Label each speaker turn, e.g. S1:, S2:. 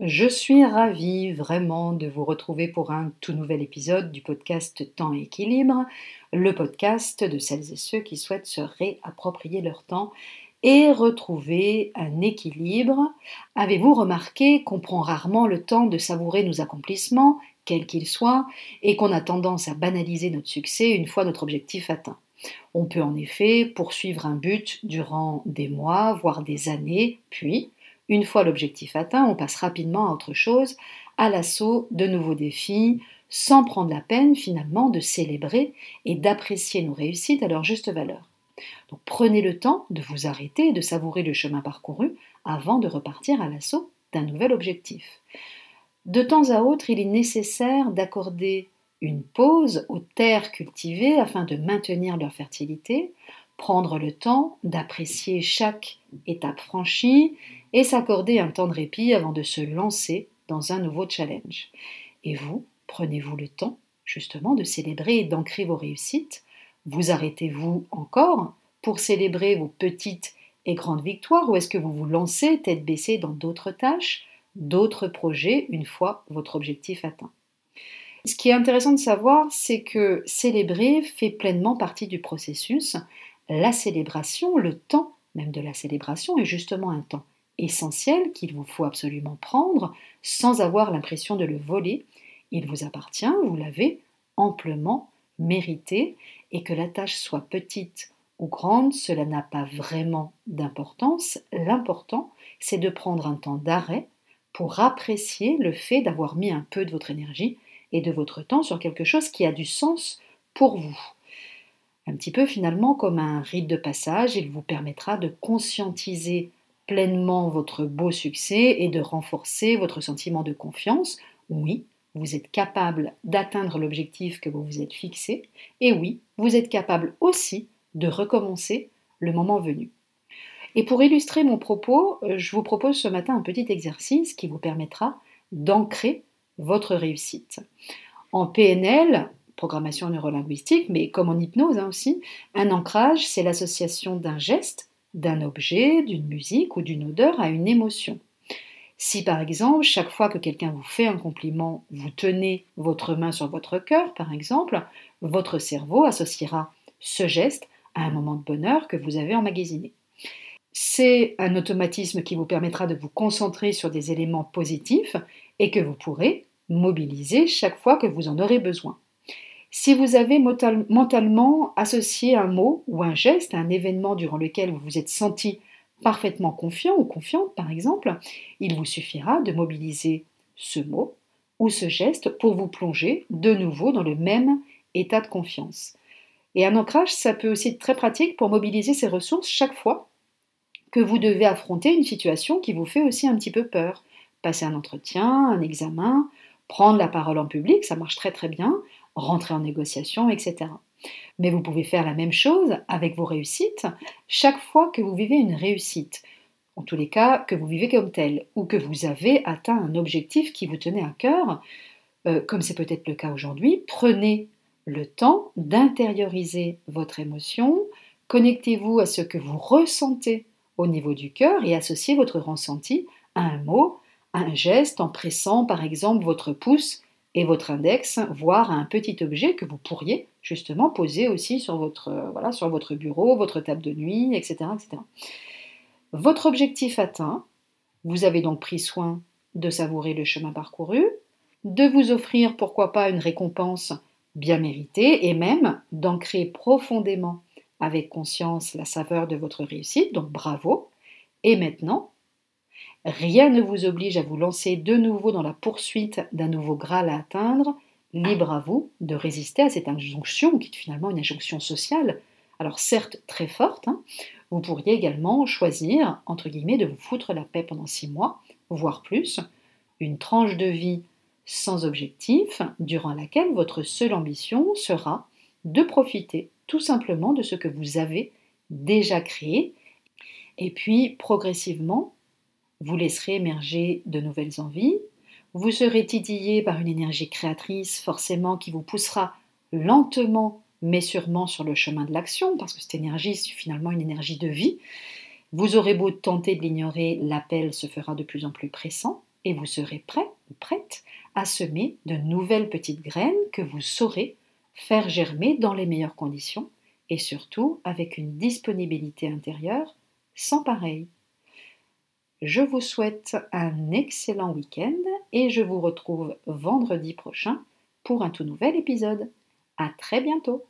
S1: Je suis ravie vraiment de vous retrouver pour un tout nouvel épisode du podcast Temps et équilibre, le podcast de celles et ceux qui souhaitent se réapproprier leur temps et retrouver un équilibre. Avez-vous remarqué qu'on prend rarement le temps de savourer nos accomplissements, quels qu'ils soient, et qu'on a tendance à banaliser notre succès une fois notre objectif atteint? On peut en effet poursuivre un but durant des mois, voire des années, puis une fois l'objectif atteint, on passe rapidement à autre chose, à l'assaut de nouveaux défis, sans prendre la peine finalement de célébrer et d'apprécier nos réussites à leur juste valeur. Donc prenez le temps de vous arrêter et de savourer le chemin parcouru avant de repartir à l'assaut d'un nouvel objectif. De temps à autre, il est nécessaire d'accorder une pause aux terres cultivées afin de maintenir leur fertilité, prendre le temps d'apprécier chaque étape franchie et s'accorder un temps de répit avant de se lancer dans un nouveau challenge. Et vous, prenez-vous le temps justement de célébrer et d'ancrer vos réussites? Vous arrêtez-vous encore pour célébrer vos petites et grandes victoires ou est-ce que vous vous lancez tête baissée dans d'autres tâches, d'autres projets une fois votre objectif atteint? Ce qui est intéressant de savoir, c'est que célébrer fait pleinement partie du processus. La célébration, le temps même de la célébration est justement un temps essentiel qu'il vous faut absolument prendre sans avoir l'impression de le voler. Il vous appartient, vous l'avez amplement mérité et que la tâche soit petite ou grande, cela n'a pas vraiment d'importance. L'important, c'est de prendre un temps d'arrêt pour apprécier le fait d'avoir mis un peu de votre énergie et de votre temps sur quelque chose qui a du sens pour vous un petit peu finalement comme un rite de passage, il vous permettra de conscientiser pleinement votre beau succès et de renforcer votre sentiment de confiance. Oui, vous êtes capable d'atteindre l'objectif que vous vous êtes fixé, et oui, vous êtes capable aussi de recommencer le moment venu. Et pour illustrer mon propos, je vous propose ce matin un petit exercice qui vous permettra d'ancrer votre réussite. En PNL, programmation neurolinguistique, mais comme en hypnose hein, aussi, un ancrage, c'est l'association d'un geste, d'un objet, d'une musique ou d'une odeur à une émotion. Si par exemple, chaque fois que quelqu'un vous fait un compliment, vous tenez votre main sur votre cœur, par exemple, votre cerveau associera ce geste à un moment de bonheur que vous avez emmagasiné. C'est un automatisme qui vous permettra de vous concentrer sur des éléments positifs et que vous pourrez mobiliser chaque fois que vous en aurez besoin. Si vous avez mentalement associé un mot ou un geste à un événement durant lequel vous vous êtes senti parfaitement confiant ou confiante, par exemple, il vous suffira de mobiliser ce mot ou ce geste pour vous plonger de nouveau dans le même état de confiance. Et un ancrage, ça peut aussi être très pratique pour mobiliser ces ressources chaque fois que vous devez affronter une situation qui vous fait aussi un petit peu peur. Passer un entretien, un examen, prendre la parole en public, ça marche très très bien, rentrer en négociation, etc. Mais vous pouvez faire la même chose avec vos réussites chaque fois que vous vivez une réussite, en tous les cas que vous vivez comme tel, ou que vous avez atteint un objectif qui vous tenait à cœur, euh, comme c'est peut-être le cas aujourd'hui, prenez le temps d'intérioriser votre émotion, connectez-vous à ce que vous ressentez au niveau du cœur et associez votre ressenti à un mot, à un geste en pressant par exemple votre pouce et votre index, voire un petit objet que vous pourriez justement poser aussi sur votre, euh, voilà, sur votre bureau, votre table de nuit, etc., etc. Votre objectif atteint, vous avez donc pris soin de savourer le chemin parcouru, de vous offrir pourquoi pas une récompense bien méritée et même d'ancrer profondément avec conscience la saveur de votre réussite, donc bravo. Et maintenant, Rien ne vous oblige à vous lancer de nouveau dans la poursuite d'un nouveau Graal à atteindre. Libre à vous de résister à cette injonction, qui est finalement une injonction sociale, alors certes très forte. Hein. vous pourriez également choisir, entre guillemets, de vous foutre la paix pendant six mois, voire plus, une tranche de vie sans objectif, durant laquelle votre seule ambition sera de profiter tout simplement de ce que vous avez déjà créé, et puis progressivement vous laisserez émerger de nouvelles envies, vous serez titillé par une énergie créatrice forcément qui vous poussera lentement mais sûrement sur le chemin de l'action, parce que cette énergie, c'est finalement une énergie de vie. Vous aurez beau tenter de l'ignorer, l'appel se fera de plus en plus pressant, et vous serez prêt ou prête à semer de nouvelles petites graines que vous saurez faire germer dans les meilleures conditions et surtout avec une disponibilité intérieure sans pareil. Je vous souhaite un excellent week-end et je vous retrouve vendredi prochain pour un tout nouvel épisode. À très bientôt!